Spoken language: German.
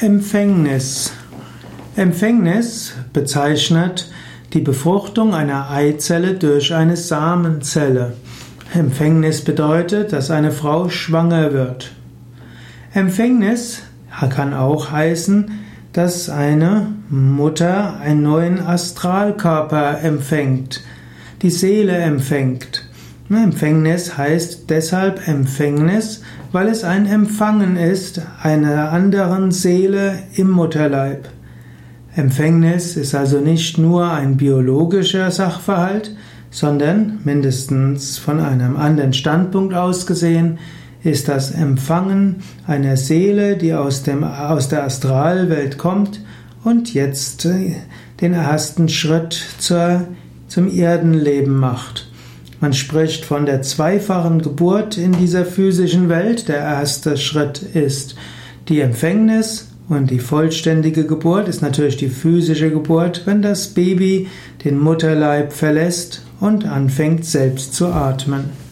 Empfängnis. Empfängnis bezeichnet die Befruchtung einer Eizelle durch eine Samenzelle. Empfängnis bedeutet, dass eine Frau schwanger wird. Empfängnis kann auch heißen, dass eine Mutter einen neuen Astralkörper empfängt, die Seele empfängt. Empfängnis heißt deshalb Empfängnis, weil es ein Empfangen ist einer anderen Seele im Mutterleib. Empfängnis ist also nicht nur ein biologischer Sachverhalt, sondern mindestens von einem anderen Standpunkt aus gesehen ist das Empfangen einer Seele, die aus, dem, aus der Astralwelt kommt und jetzt den ersten Schritt zur, zum Erdenleben macht. Man spricht von der zweifachen Geburt in dieser physischen Welt. Der erste Schritt ist die Empfängnis und die vollständige Geburt ist natürlich die physische Geburt, wenn das Baby den Mutterleib verlässt und anfängt selbst zu atmen.